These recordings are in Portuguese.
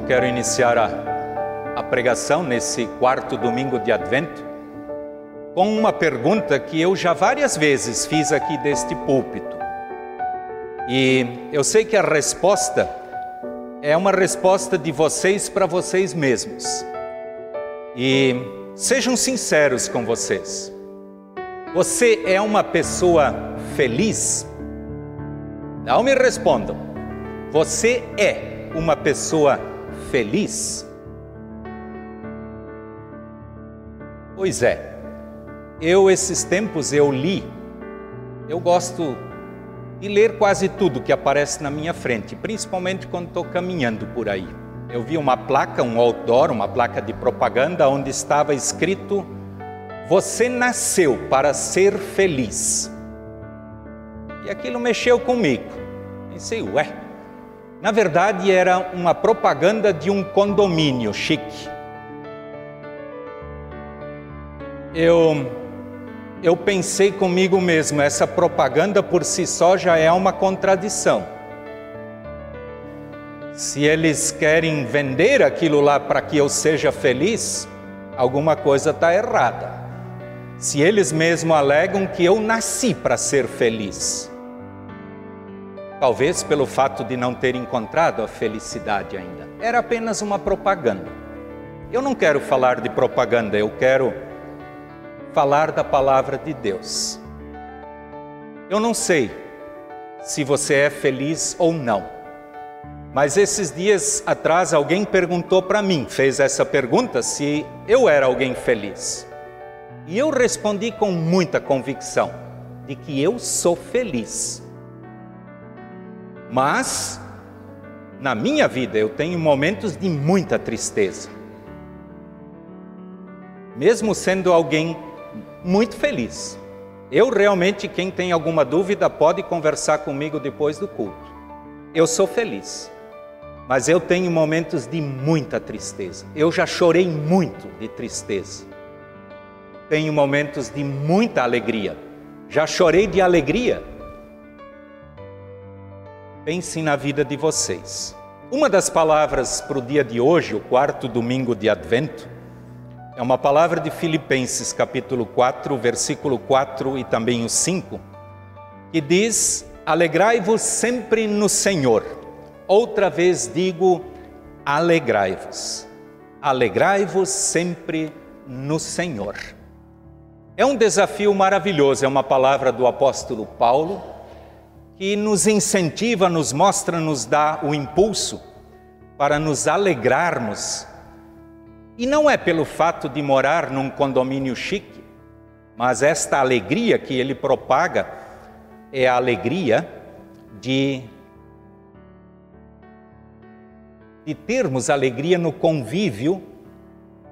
Eu quero iniciar a, a pregação nesse quarto domingo de Advento com uma pergunta que eu já várias vezes fiz aqui deste púlpito. E eu sei que a resposta é uma resposta de vocês para vocês mesmos. E sejam sinceros com vocês. Você é uma pessoa feliz? Não me respondam. Você é uma pessoa feliz? Pois é. Eu esses tempos eu li. Eu gosto de ler quase tudo que aparece na minha frente, principalmente quando estou caminhando por aí. Eu vi uma placa, um outdoor, uma placa de propaganda onde estava escrito: Você nasceu para ser feliz. E aquilo mexeu comigo. Pensei, ué. Na verdade, era uma propaganda de um condomínio chique. Eu, eu pensei comigo mesmo, essa propaganda por si só já é uma contradição. Se eles querem vender aquilo lá para que eu seja feliz, alguma coisa está errada. Se eles mesmo alegam que eu nasci para ser feliz, talvez pelo fato de não ter encontrado a felicidade ainda. Era apenas uma propaganda. Eu não quero falar de propaganda, eu quero falar da palavra de Deus. Eu não sei se você é feliz ou não, mas esses dias atrás alguém perguntou para mim, fez essa pergunta, se eu era alguém feliz. E eu respondi com muita convicção de que eu sou feliz. Mas, na minha vida, eu tenho momentos de muita tristeza. Mesmo sendo alguém muito feliz. Eu realmente, quem tem alguma dúvida, pode conversar comigo depois do culto. Eu sou feliz, mas eu tenho momentos de muita tristeza. Eu já chorei muito de tristeza. Tenho momentos de muita alegria. Já chorei de alegria Pensem na vida de vocês. Uma das palavras para o dia de hoje, o quarto domingo de Advento, é uma palavra de Filipenses, capítulo 4, versículo 4 e também o 5, que diz: Alegrai-vos sempre no Senhor. Outra vez digo: alegrai-vos. Alegrai-vos sempre no Senhor. É um desafio maravilhoso, é uma palavra do apóstolo Paulo que nos incentiva, nos mostra, nos dá o impulso para nos alegrarmos. E não é pelo fato de morar num condomínio chique, mas esta alegria que ele propaga é a alegria de de termos alegria no convívio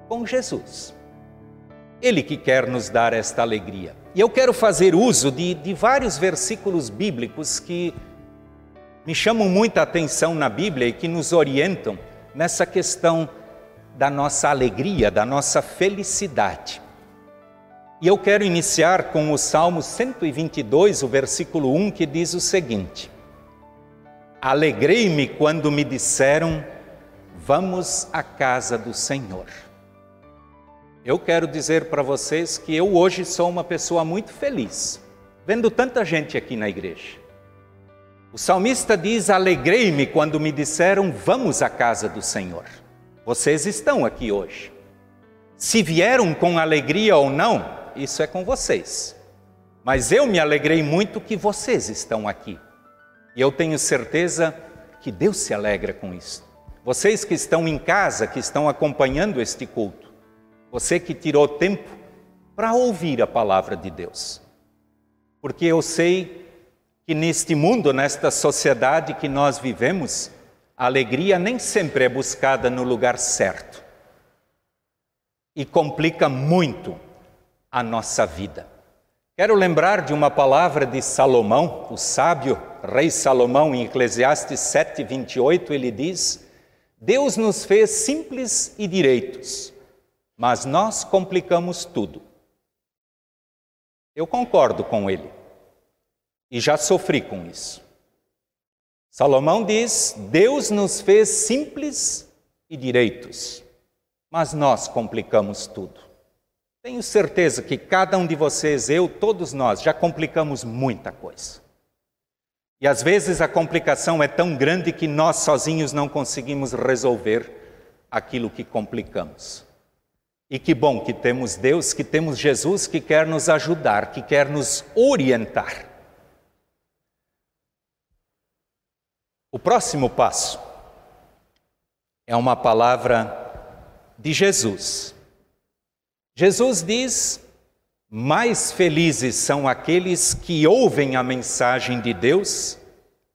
com Jesus. Ele que quer nos dar esta alegria. E eu quero fazer uso de, de vários versículos bíblicos que me chamam muita atenção na Bíblia e que nos orientam nessa questão da nossa alegria, da nossa felicidade. E eu quero iniciar com o Salmo 122, o versículo 1, que diz o seguinte: Alegrei-me quando me disseram, vamos à casa do Senhor. Eu quero dizer para vocês que eu hoje sou uma pessoa muito feliz, vendo tanta gente aqui na igreja. O salmista diz: Alegrei-me quando me disseram, vamos à casa do Senhor. Vocês estão aqui hoje. Se vieram com alegria ou não, isso é com vocês. Mas eu me alegrei muito que vocês estão aqui. E eu tenho certeza que Deus se alegra com isso. Vocês que estão em casa, que estão acompanhando este culto, você que tirou tempo para ouvir a palavra de Deus. Porque eu sei que neste mundo, nesta sociedade que nós vivemos, a alegria nem sempre é buscada no lugar certo e complica muito a nossa vida. Quero lembrar de uma palavra de Salomão, o sábio rei Salomão, em Eclesiastes 7, 28, ele diz: Deus nos fez simples e direitos mas nós complicamos tudo. Eu concordo com ele e já sofri com isso. Salomão diz: Deus nos fez simples e direitos, mas nós complicamos tudo. Tenho certeza que cada um de vocês, eu, todos nós, já complicamos muita coisa. E às vezes a complicação é tão grande que nós sozinhos não conseguimos resolver aquilo que complicamos. E que bom que temos Deus, que temos Jesus que quer nos ajudar, que quer nos orientar. O próximo passo é uma palavra de Jesus. Jesus diz: Mais felizes são aqueles que ouvem a mensagem de Deus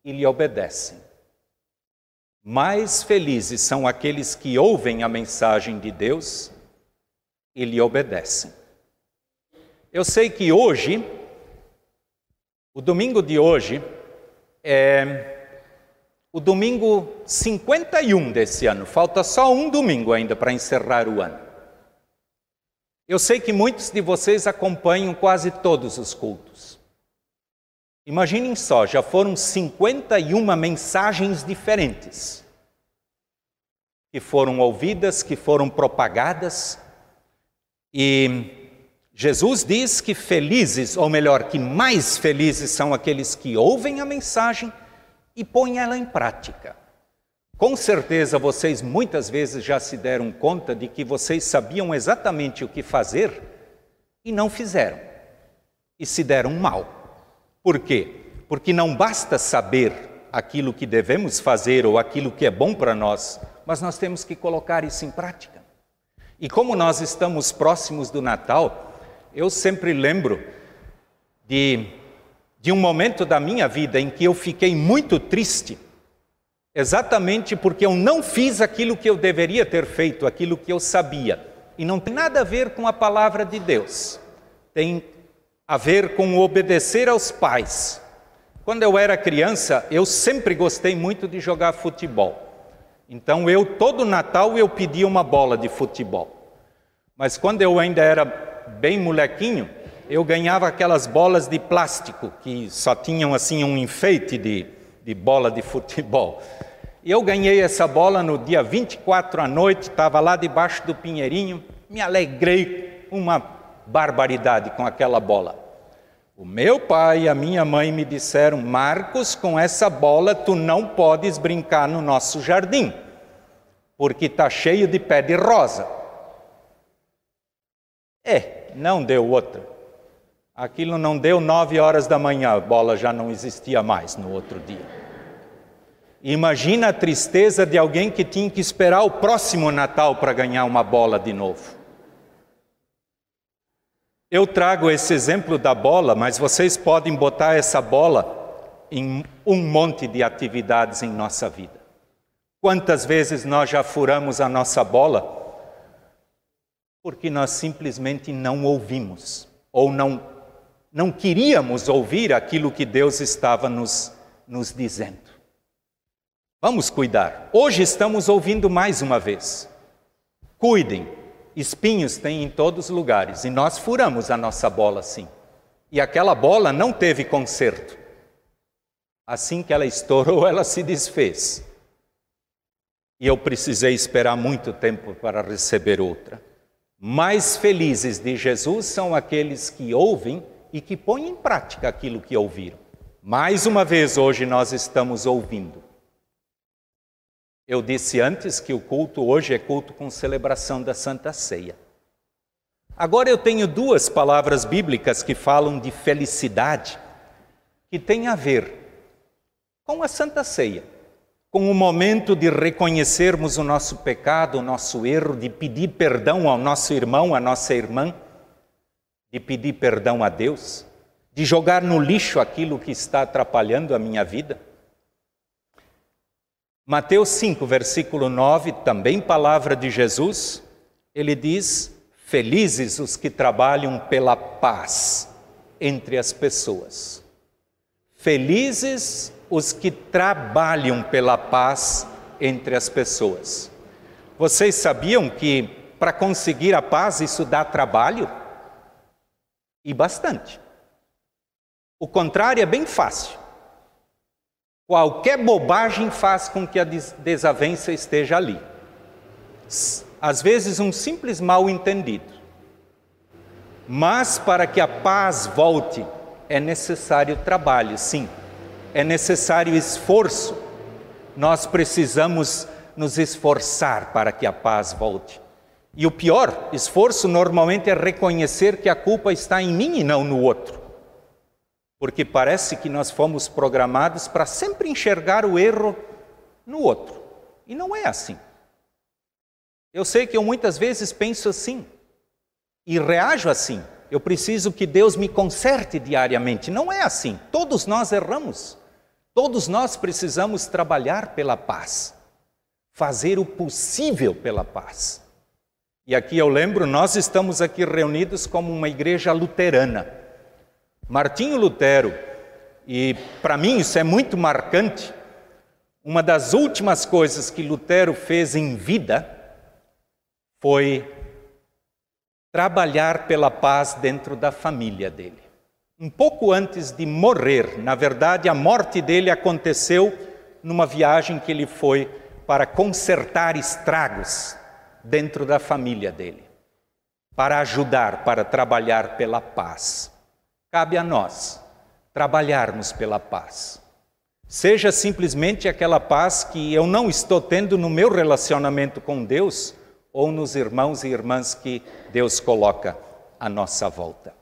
e lhe obedecem. Mais felizes são aqueles que ouvem a mensagem de Deus e lhe obedecem. Eu sei que hoje, o domingo de hoje, é o domingo 51 desse ano. Falta só um domingo ainda para encerrar o ano. Eu sei que muitos de vocês acompanham quase todos os cultos. Imaginem só, já foram 51 mensagens diferentes que foram ouvidas, que foram propagadas, e Jesus diz que felizes, ou melhor, que mais felizes são aqueles que ouvem a mensagem e põem ela em prática. Com certeza vocês muitas vezes já se deram conta de que vocês sabiam exatamente o que fazer e não fizeram, e se deram mal. Por quê? Porque não basta saber aquilo que devemos fazer ou aquilo que é bom para nós, mas nós temos que colocar isso em prática. E como nós estamos próximos do Natal, eu sempre lembro de, de um momento da minha vida em que eu fiquei muito triste, exatamente porque eu não fiz aquilo que eu deveria ter feito, aquilo que eu sabia. E não tem nada a ver com a palavra de Deus, tem a ver com obedecer aos pais. Quando eu era criança, eu sempre gostei muito de jogar futebol. Então eu todo Natal eu pedia uma bola de futebol. Mas quando eu ainda era bem molequinho, eu ganhava aquelas bolas de plástico que só tinham assim um enfeite de, de bola de futebol. Eu ganhei essa bola no dia 24 à noite, estava lá debaixo do pinheirinho, me alegrei uma barbaridade com aquela bola. O meu pai e a minha mãe me disseram: Marcos, com essa bola tu não podes brincar no nosso jardim, porque está cheio de pé de rosa. É, não deu outra. Aquilo não deu nove horas da manhã, a bola já não existia mais no outro dia. Imagina a tristeza de alguém que tinha que esperar o próximo Natal para ganhar uma bola de novo. Eu trago esse exemplo da bola, mas vocês podem botar essa bola em um monte de atividades em nossa vida. Quantas vezes nós já furamos a nossa bola porque nós simplesmente não ouvimos ou não não queríamos ouvir aquilo que Deus estava nos, nos dizendo. Vamos cuidar. Hoje estamos ouvindo mais uma vez. Cuidem, Espinhos tem em todos os lugares e nós furamos a nossa bola assim. E aquela bola não teve conserto. Assim que ela estourou, ela se desfez. E eu precisei esperar muito tempo para receber outra. Mais felizes de Jesus são aqueles que ouvem e que põem em prática aquilo que ouviram. Mais uma vez, hoje nós estamos ouvindo. Eu disse antes que o culto hoje é culto com celebração da Santa Ceia. Agora eu tenho duas palavras bíblicas que falam de felicidade, que tem a ver com a Santa Ceia, com o momento de reconhecermos o nosso pecado, o nosso erro, de pedir perdão ao nosso irmão, à nossa irmã, de pedir perdão a Deus, de jogar no lixo aquilo que está atrapalhando a minha vida. Mateus 5, versículo 9, também palavra de Jesus, ele diz: Felizes os que trabalham pela paz entre as pessoas. Felizes os que trabalham pela paz entre as pessoas. Vocês sabiam que para conseguir a paz isso dá trabalho? E bastante. O contrário é bem fácil. Qualquer bobagem faz com que a desavença esteja ali. às vezes um simples mal entendido. Mas para que a paz volte, é necessário trabalho, sim, é necessário esforço. Nós precisamos nos esforçar para que a paz volte. E o pior esforço normalmente é reconhecer que a culpa está em mim e não no outro. Porque parece que nós fomos programados para sempre enxergar o erro no outro. E não é assim. Eu sei que eu muitas vezes penso assim e reajo assim. Eu preciso que Deus me conserte diariamente. Não é assim. Todos nós erramos. Todos nós precisamos trabalhar pela paz, fazer o possível pela paz. E aqui eu lembro, nós estamos aqui reunidos como uma igreja luterana. Martinho Lutero, e para mim isso é muito marcante, uma das últimas coisas que Lutero fez em vida foi trabalhar pela paz dentro da família dele. Um pouco antes de morrer, na verdade, a morte dele aconteceu numa viagem que ele foi para consertar estragos dentro da família dele, para ajudar, para trabalhar pela paz. Cabe a nós trabalharmos pela paz. Seja simplesmente aquela paz que eu não estou tendo no meu relacionamento com Deus, ou nos irmãos e irmãs que Deus coloca à nossa volta.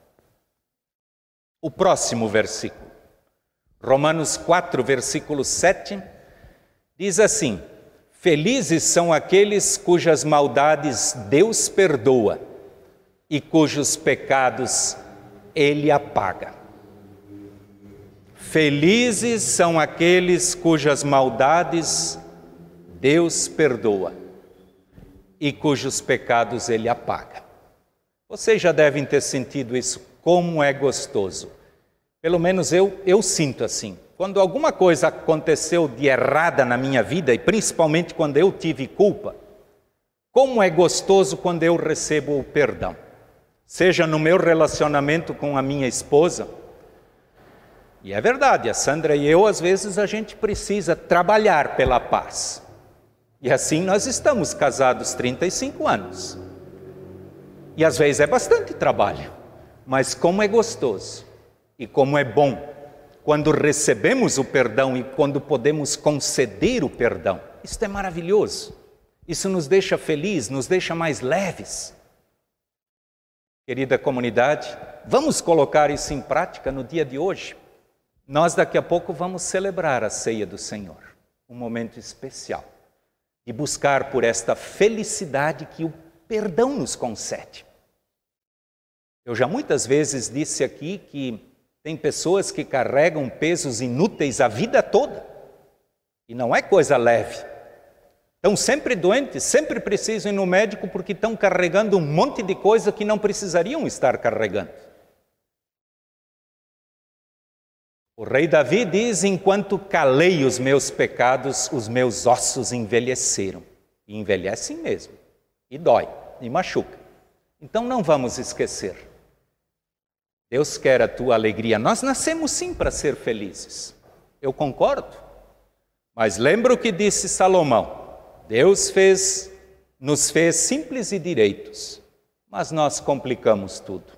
O próximo versículo, Romanos 4, versículo 7, diz assim: Felizes são aqueles cujas maldades Deus perdoa e cujos pecados Ele apaga. Felizes são aqueles cujas maldades Deus perdoa e cujos pecados ele apaga. Vocês já devem ter sentido isso, como é gostoso. Pelo menos eu, eu sinto assim. Quando alguma coisa aconteceu de errada na minha vida, e principalmente quando eu tive culpa, como é gostoso quando eu recebo o perdão. Seja no meu relacionamento com a minha esposa, e é verdade, a Sandra e eu, às vezes, a gente precisa trabalhar pela paz. E assim nós estamos casados 35 anos. E às vezes é bastante trabalho, mas como é gostoso e como é bom quando recebemos o perdão e quando podemos conceder o perdão. Isso é maravilhoso. Isso nos deixa felizes, nos deixa mais leves. Querida comunidade, vamos colocar isso em prática no dia de hoje. Nós daqui a pouco vamos celebrar a ceia do Senhor, um momento especial e buscar por esta felicidade que o perdão nos concede. Eu já muitas vezes disse aqui que tem pessoas que carregam pesos inúteis a vida toda, e não é coisa leve. Estão sempre doentes, sempre precisam ir no médico porque estão carregando um monte de coisa que não precisariam estar carregando. O rei Davi diz: Enquanto calei os meus pecados, os meus ossos envelheceram. E envelhecem mesmo, e dói, e machuca. Então não vamos esquecer. Deus quer a tua alegria. Nós nascemos sim para ser felizes. Eu concordo. Mas lembra o que disse Salomão: Deus fez, nos fez simples e direitos, mas nós complicamos tudo.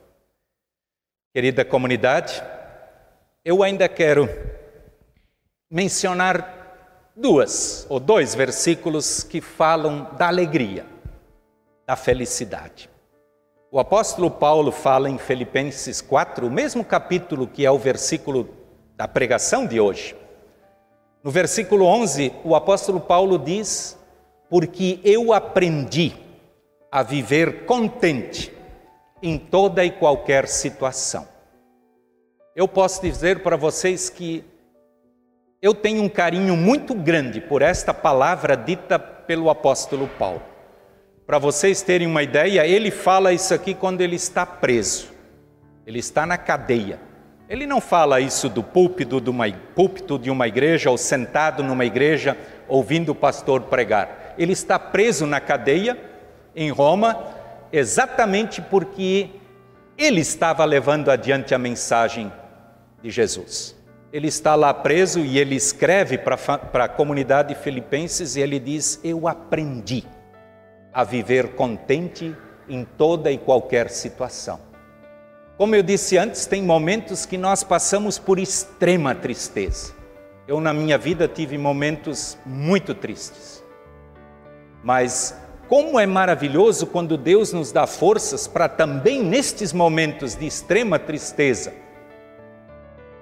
Querida comunidade, eu ainda quero mencionar duas ou dois versículos que falam da alegria, da felicidade. O apóstolo Paulo fala em Filipenses 4, o mesmo capítulo que é o versículo da pregação de hoje. No versículo 11, o apóstolo Paulo diz: Porque eu aprendi a viver contente em toda e qualquer situação eu posso dizer para vocês que eu tenho um carinho muito grande por esta palavra dita pelo apóstolo Paulo. Para vocês terem uma ideia, ele fala isso aqui quando ele está preso, ele está na cadeia. Ele não fala isso do púlpito de uma, púlpito de uma igreja ou sentado numa igreja ouvindo o pastor pregar. Ele está preso na cadeia em Roma exatamente porque ele estava levando adiante a mensagem de Jesus. Ele está lá preso e ele escreve para a comunidade filipenses e ele diz: Eu aprendi a viver contente em toda e qualquer situação. Como eu disse antes, tem momentos que nós passamos por extrema tristeza. Eu, na minha vida, tive momentos muito tristes. Mas como é maravilhoso quando Deus nos dá forças para também nestes momentos de extrema tristeza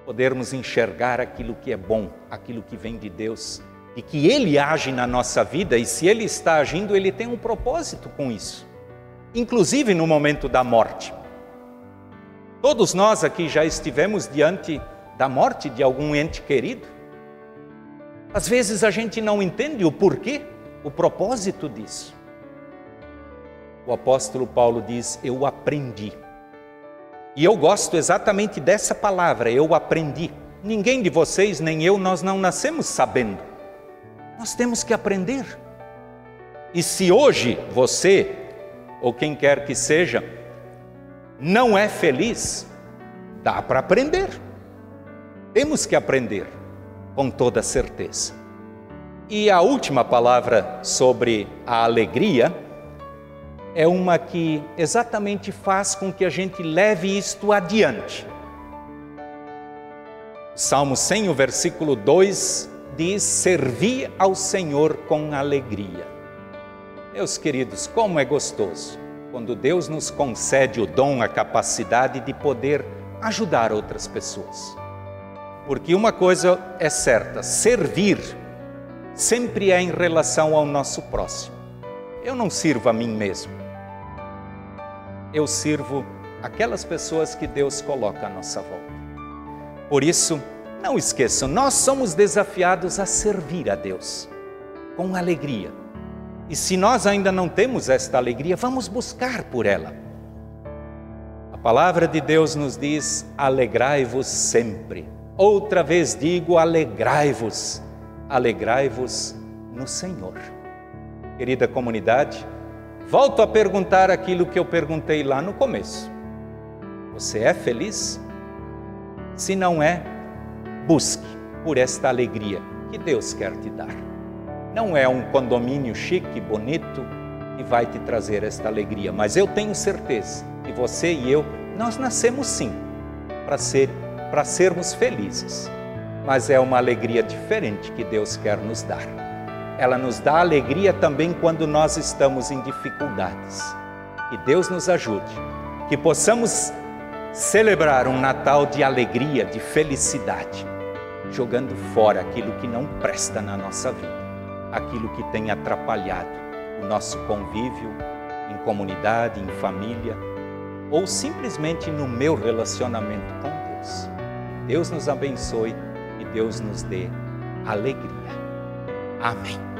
podermos enxergar aquilo que é bom, aquilo que vem de Deus e que Ele age na nossa vida e se Ele está agindo, Ele tem um propósito com isso, inclusive no momento da morte. Todos nós aqui já estivemos diante da morte de algum ente querido. Às vezes a gente não entende o porquê, o propósito disso. O apóstolo Paulo diz: Eu aprendi. E eu gosto exatamente dessa palavra, eu aprendi. Ninguém de vocês, nem eu, nós não nascemos sabendo. Nós temos que aprender. E se hoje você, ou quem quer que seja, não é feliz, dá para aprender. Temos que aprender, com toda certeza. E a última palavra sobre a alegria é uma que exatamente faz com que a gente leve isto adiante. Salmo 100, o versículo 2 diz: Servi ao Senhor com alegria. Meus queridos, como é gostoso quando Deus nos concede o dom, a capacidade de poder ajudar outras pessoas. Porque uma coisa é certa: servir sempre é em relação ao nosso próximo. Eu não sirvo a mim mesmo eu sirvo aquelas pessoas que Deus coloca à nossa volta. Por isso, não esqueçam, nós somos desafiados a servir a Deus com alegria. E se nós ainda não temos esta alegria, vamos buscar por ela. A palavra de Deus nos diz: alegrai-vos sempre. Outra vez digo: alegrai-vos, alegrai-vos no Senhor. Querida comunidade, Volto a perguntar aquilo que eu perguntei lá no começo. Você é feliz? Se não é, busque por esta alegria que Deus quer te dar. Não é um condomínio chique, bonito, que vai te trazer esta alegria, mas eu tenho certeza que você e eu, nós nascemos sim para ser, para sermos felizes. Mas é uma alegria diferente que Deus quer nos dar ela nos dá alegria também quando nós estamos em dificuldades. Que Deus nos ajude, que possamos celebrar um Natal de alegria, de felicidade, jogando fora aquilo que não presta na nossa vida, aquilo que tem atrapalhado o nosso convívio em comunidade, em família, ou simplesmente no meu relacionamento com Deus. Deus nos abençoe Deus nos dê alegria. Amém.